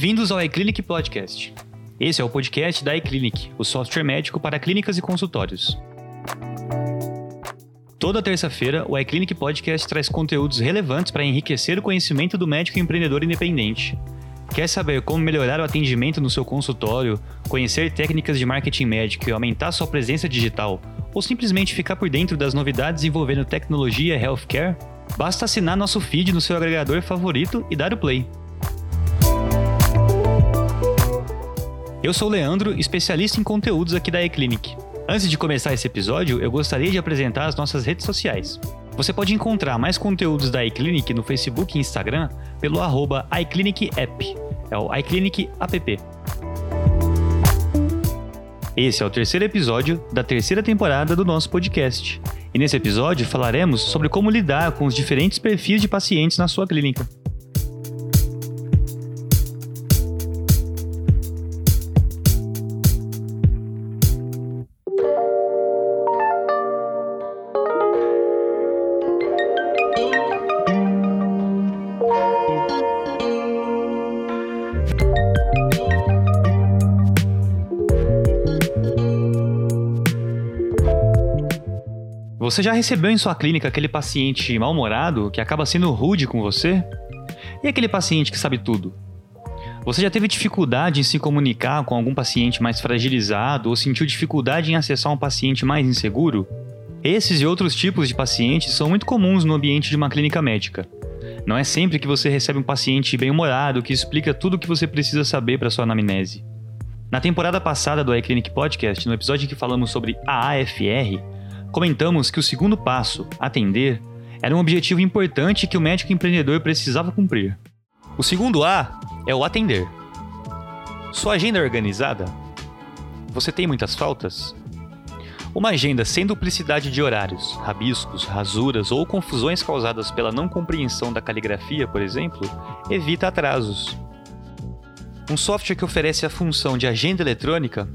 Bem-vindos ao iClinic Podcast. Esse é o podcast da iClinic, o software médico para clínicas e consultórios. Toda terça-feira, o iClinic Podcast traz conteúdos relevantes para enriquecer o conhecimento do médico empreendedor independente. Quer saber como melhorar o atendimento no seu consultório, conhecer técnicas de marketing médico e aumentar sua presença digital, ou simplesmente ficar por dentro das novidades envolvendo tecnologia e healthcare? Basta assinar nosso feed no seu agregador favorito e dar o play. Eu sou o Leandro, especialista em conteúdos aqui da eClinic. Antes de começar esse episódio, eu gostaria de apresentar as nossas redes sociais. Você pode encontrar mais conteúdos da iClinic no Facebook e Instagram pelo arroba iClinicApp, é o iClinic App. Esse é o terceiro episódio da terceira temporada do nosso podcast. E nesse episódio falaremos sobre como lidar com os diferentes perfis de pacientes na sua clínica. Você já recebeu em sua clínica aquele paciente mal-humorado que acaba sendo rude com você? E aquele paciente que sabe tudo? Você já teve dificuldade em se comunicar com algum paciente mais fragilizado ou sentiu dificuldade em acessar um paciente mais inseguro? Esses e outros tipos de pacientes são muito comuns no ambiente de uma clínica médica. Não é sempre que você recebe um paciente bem-humorado que explica tudo o que você precisa saber para sua anamnese. Na temporada passada do iClinic Podcast, no episódio em que falamos sobre a AFR, Comentamos que o segundo passo, atender, era um objetivo importante que o médico empreendedor precisava cumprir. O segundo A é o atender. Sua agenda é organizada? Você tem muitas faltas? Uma agenda sem duplicidade de horários, rabiscos, rasuras ou confusões causadas pela não compreensão da caligrafia, por exemplo, evita atrasos. Um software que oferece a função de agenda eletrônica,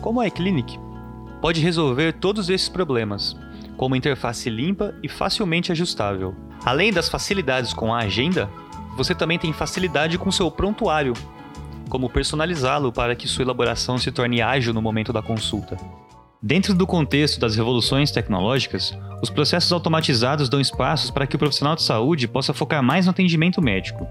como a iClinic, pode resolver todos esses problemas, com uma interface limpa e facilmente ajustável. Além das facilidades com a agenda, você também tem facilidade com seu prontuário, como personalizá-lo para que sua elaboração se torne ágil no momento da consulta. Dentro do contexto das revoluções tecnológicas, os processos automatizados dão espaços para que o profissional de saúde possa focar mais no atendimento médico.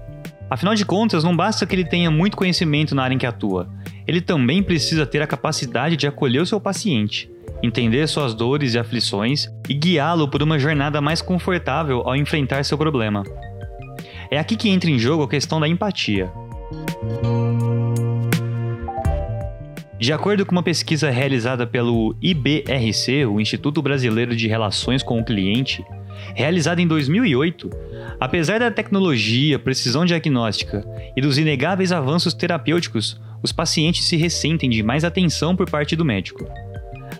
Afinal de contas, não basta que ele tenha muito conhecimento na área em que atua, ele também precisa ter a capacidade de acolher o seu paciente, entender suas dores e aflições e guiá-lo por uma jornada mais confortável ao enfrentar seu problema. É aqui que entra em jogo a questão da empatia. De acordo com uma pesquisa realizada pelo IBRC, o Instituto Brasileiro de Relações com o Cliente, realizada em 2008, apesar da tecnologia, precisão diagnóstica e dos inegáveis avanços terapêuticos, os pacientes se ressentem de mais atenção por parte do médico.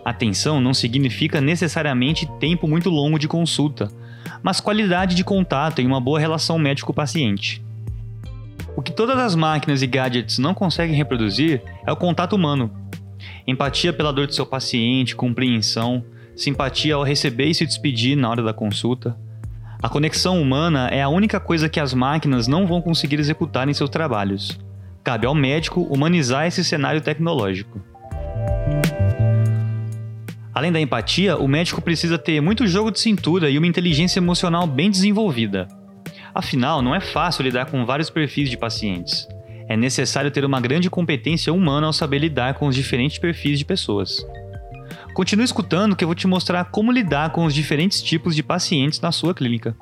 Atenção não significa necessariamente tempo muito longo de consulta, mas qualidade de contato e uma boa relação médico-paciente. O que todas as máquinas e gadgets não conseguem reproduzir é o contato humano. Empatia pela dor do seu paciente, compreensão, simpatia ao receber e se despedir na hora da consulta. A conexão humana é a única coisa que as máquinas não vão conseguir executar em seus trabalhos. Cabe ao médico humanizar esse cenário tecnológico. Além da empatia, o médico precisa ter muito jogo de cintura e uma inteligência emocional bem desenvolvida. Afinal, não é fácil lidar com vários perfis de pacientes. É necessário ter uma grande competência humana ao saber lidar com os diferentes perfis de pessoas. Continue escutando que eu vou te mostrar como lidar com os diferentes tipos de pacientes na sua clínica.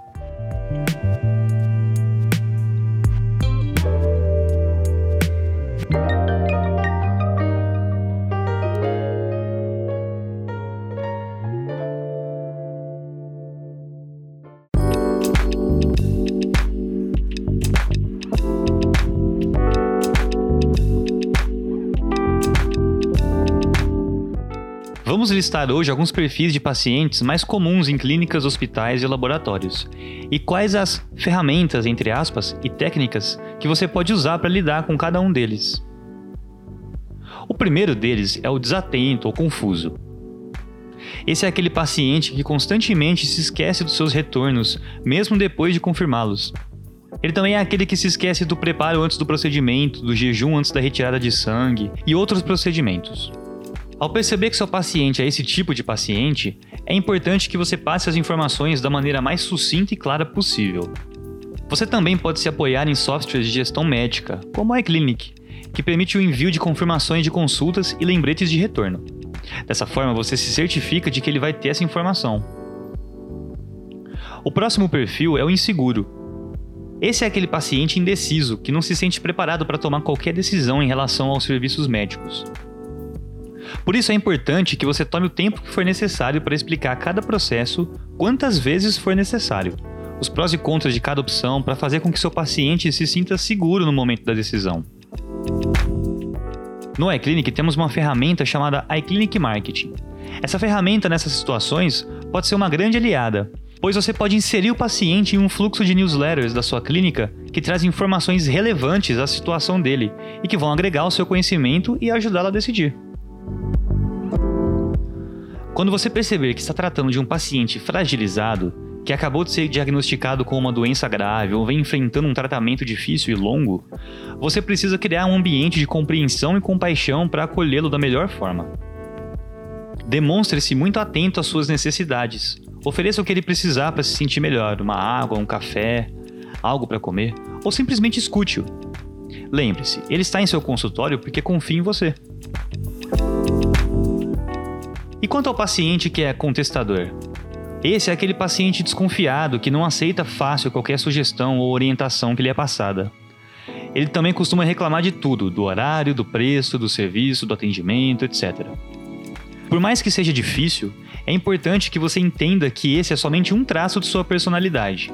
Vamos listar hoje alguns perfis de pacientes mais comuns em clínicas, hospitais e laboratórios. E quais as ferramentas, entre aspas, e técnicas que você pode usar para lidar com cada um deles. O primeiro deles é o desatento ou confuso. Esse é aquele paciente que constantemente se esquece dos seus retornos, mesmo depois de confirmá-los. Ele também é aquele que se esquece do preparo antes do procedimento, do jejum antes da retirada de sangue e outros procedimentos. Ao perceber que seu paciente é esse tipo de paciente, é importante que você passe as informações da maneira mais sucinta e clara possível. Você também pode se apoiar em softwares de gestão médica, como a iClinic, que permite o envio de confirmações de consultas e lembretes de retorno. Dessa forma, você se certifica de que ele vai ter essa informação. O próximo perfil é o inseguro. Esse é aquele paciente indeciso que não se sente preparado para tomar qualquer decisão em relação aos serviços médicos. Por isso é importante que você tome o tempo que for necessário para explicar cada processo, quantas vezes for necessário, os prós e contras de cada opção para fazer com que seu paciente se sinta seguro no momento da decisão. No iClinic temos uma ferramenta chamada iClinic Marketing. Essa ferramenta nessas situações pode ser uma grande aliada, pois você pode inserir o paciente em um fluxo de newsletters da sua clínica que traz informações relevantes à situação dele e que vão agregar ao seu conhecimento e ajudá-lo a decidir. Quando você perceber que está tratando de um paciente fragilizado, que acabou de ser diagnosticado com uma doença grave ou vem enfrentando um tratamento difícil e longo, você precisa criar um ambiente de compreensão e compaixão para acolhê-lo da melhor forma. Demonstre-se muito atento às suas necessidades. Ofereça o que ele precisar para se sentir melhor: uma água, um café, algo para comer, ou simplesmente escute-o. Lembre-se, ele está em seu consultório porque confia em você. E quanto ao paciente que é contestador? Esse é aquele paciente desconfiado que não aceita fácil qualquer sugestão ou orientação que lhe é passada. Ele também costuma reclamar de tudo, do horário, do preço, do serviço, do atendimento, etc. Por mais que seja difícil, é importante que você entenda que esse é somente um traço de sua personalidade,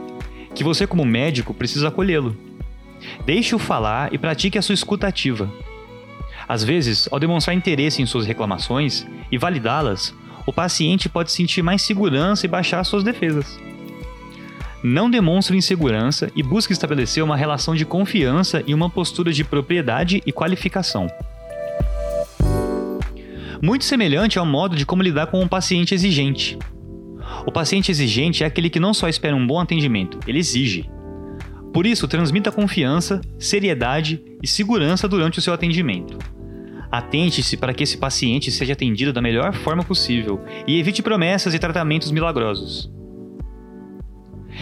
que você, como médico, precisa acolhê-lo. Deixe-o falar e pratique a sua escuta ativa. Às vezes, ao demonstrar interesse em suas reclamações e validá-las, o paciente pode sentir mais segurança e baixar suas defesas. Não demonstre insegurança e busque estabelecer uma relação de confiança e uma postura de propriedade e qualificação. Muito semelhante ao modo de como lidar com um paciente exigente. O paciente exigente é aquele que não só espera um bom atendimento, ele exige. Por isso, transmita confiança, seriedade e segurança durante o seu atendimento. Atente-se para que esse paciente seja atendido da melhor forma possível e evite promessas e tratamentos milagrosos.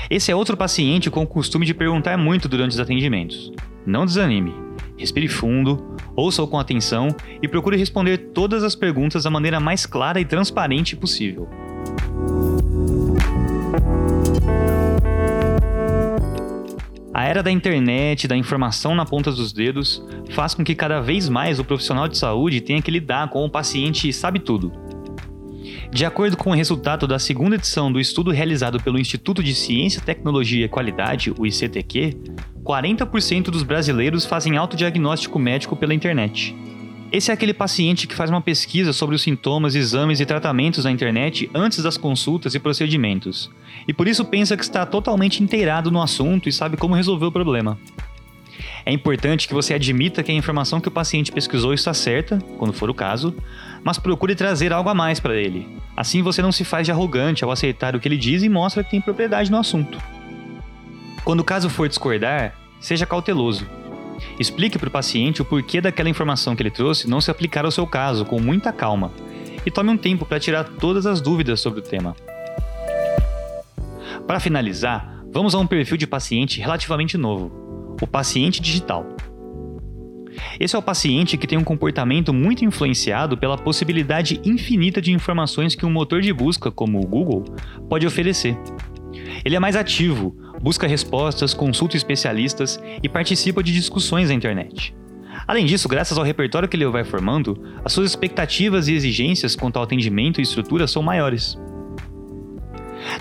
Esse é outro paciente com o costume de perguntar muito durante os atendimentos. Não desanime. Respire fundo, ouça-o com atenção e procure responder todas as perguntas da maneira mais clara e transparente possível. A era da internet, da informação na ponta dos dedos, faz com que cada vez mais o profissional de saúde tenha que lidar com o paciente sabe tudo. De acordo com o resultado da segunda edição do estudo realizado pelo Instituto de Ciência, Tecnologia e Qualidade, o ICTQ, 40% dos brasileiros fazem autodiagnóstico médico pela internet. Esse é aquele paciente que faz uma pesquisa sobre os sintomas, exames e tratamentos na internet antes das consultas e procedimentos, e por isso pensa que está totalmente inteirado no assunto e sabe como resolver o problema. É importante que você admita que a informação que o paciente pesquisou está certa, quando for o caso, mas procure trazer algo a mais para ele. Assim você não se faz de arrogante ao aceitar o que ele diz e mostra que tem propriedade no assunto. Quando o caso for discordar, seja cauteloso Explique para o paciente o porquê daquela informação que ele trouxe não se aplicar ao seu caso com muita calma e tome um tempo para tirar todas as dúvidas sobre o tema. Para finalizar, vamos a um perfil de paciente relativamente novo: o paciente digital. Esse é o paciente que tem um comportamento muito influenciado pela possibilidade infinita de informações que um motor de busca como o Google pode oferecer. Ele é mais ativo, busca respostas, consulta especialistas e participa de discussões na internet. Além disso, graças ao repertório que ele vai formando, as suas expectativas e exigências quanto ao atendimento e estrutura são maiores.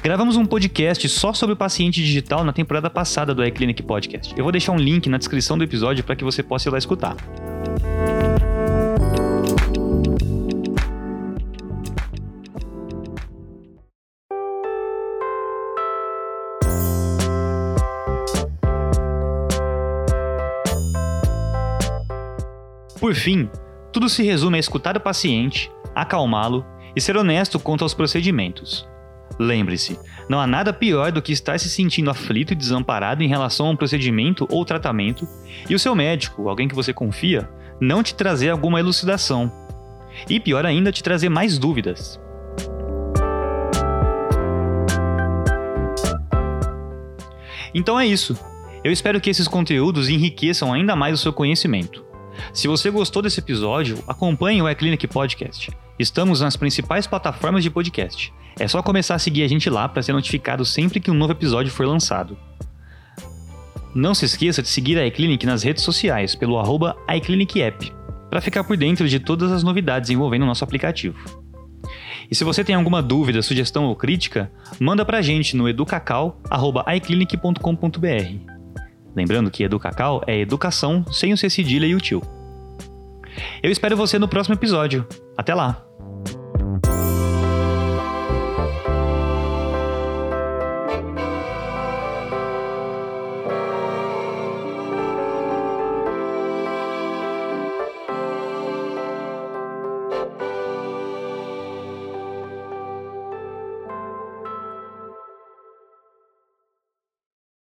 Gravamos um podcast só sobre o paciente digital na temporada passada do iClinic Podcast. Eu vou deixar um link na descrição do episódio para que você possa ir lá escutar. Por fim, tudo se resume a escutar o paciente, acalmá-lo e ser honesto quanto aos procedimentos. Lembre-se, não há nada pior do que estar se sentindo aflito e desamparado em relação a um procedimento ou tratamento e o seu médico, alguém que você confia, não te trazer alguma elucidação. E pior ainda, te trazer mais dúvidas. Então é isso. Eu espero que esses conteúdos enriqueçam ainda mais o seu conhecimento. Se você gostou desse episódio, acompanhe o eClinic Podcast. Estamos nas principais plataformas de podcast. É só começar a seguir a gente lá para ser notificado sempre que um novo episódio for lançado. Não se esqueça de seguir a iClinic nas redes sociais pelo arroba iClinicApp, para ficar por dentro de todas as novidades envolvendo o nosso aplicativo. E se você tem alguma dúvida, sugestão ou crítica, manda pra gente no educacau.iclinic.com.br. Lembrando que Educacau é educação sem o C cedilha e o tio. Eu espero você no próximo episódio. Até lá!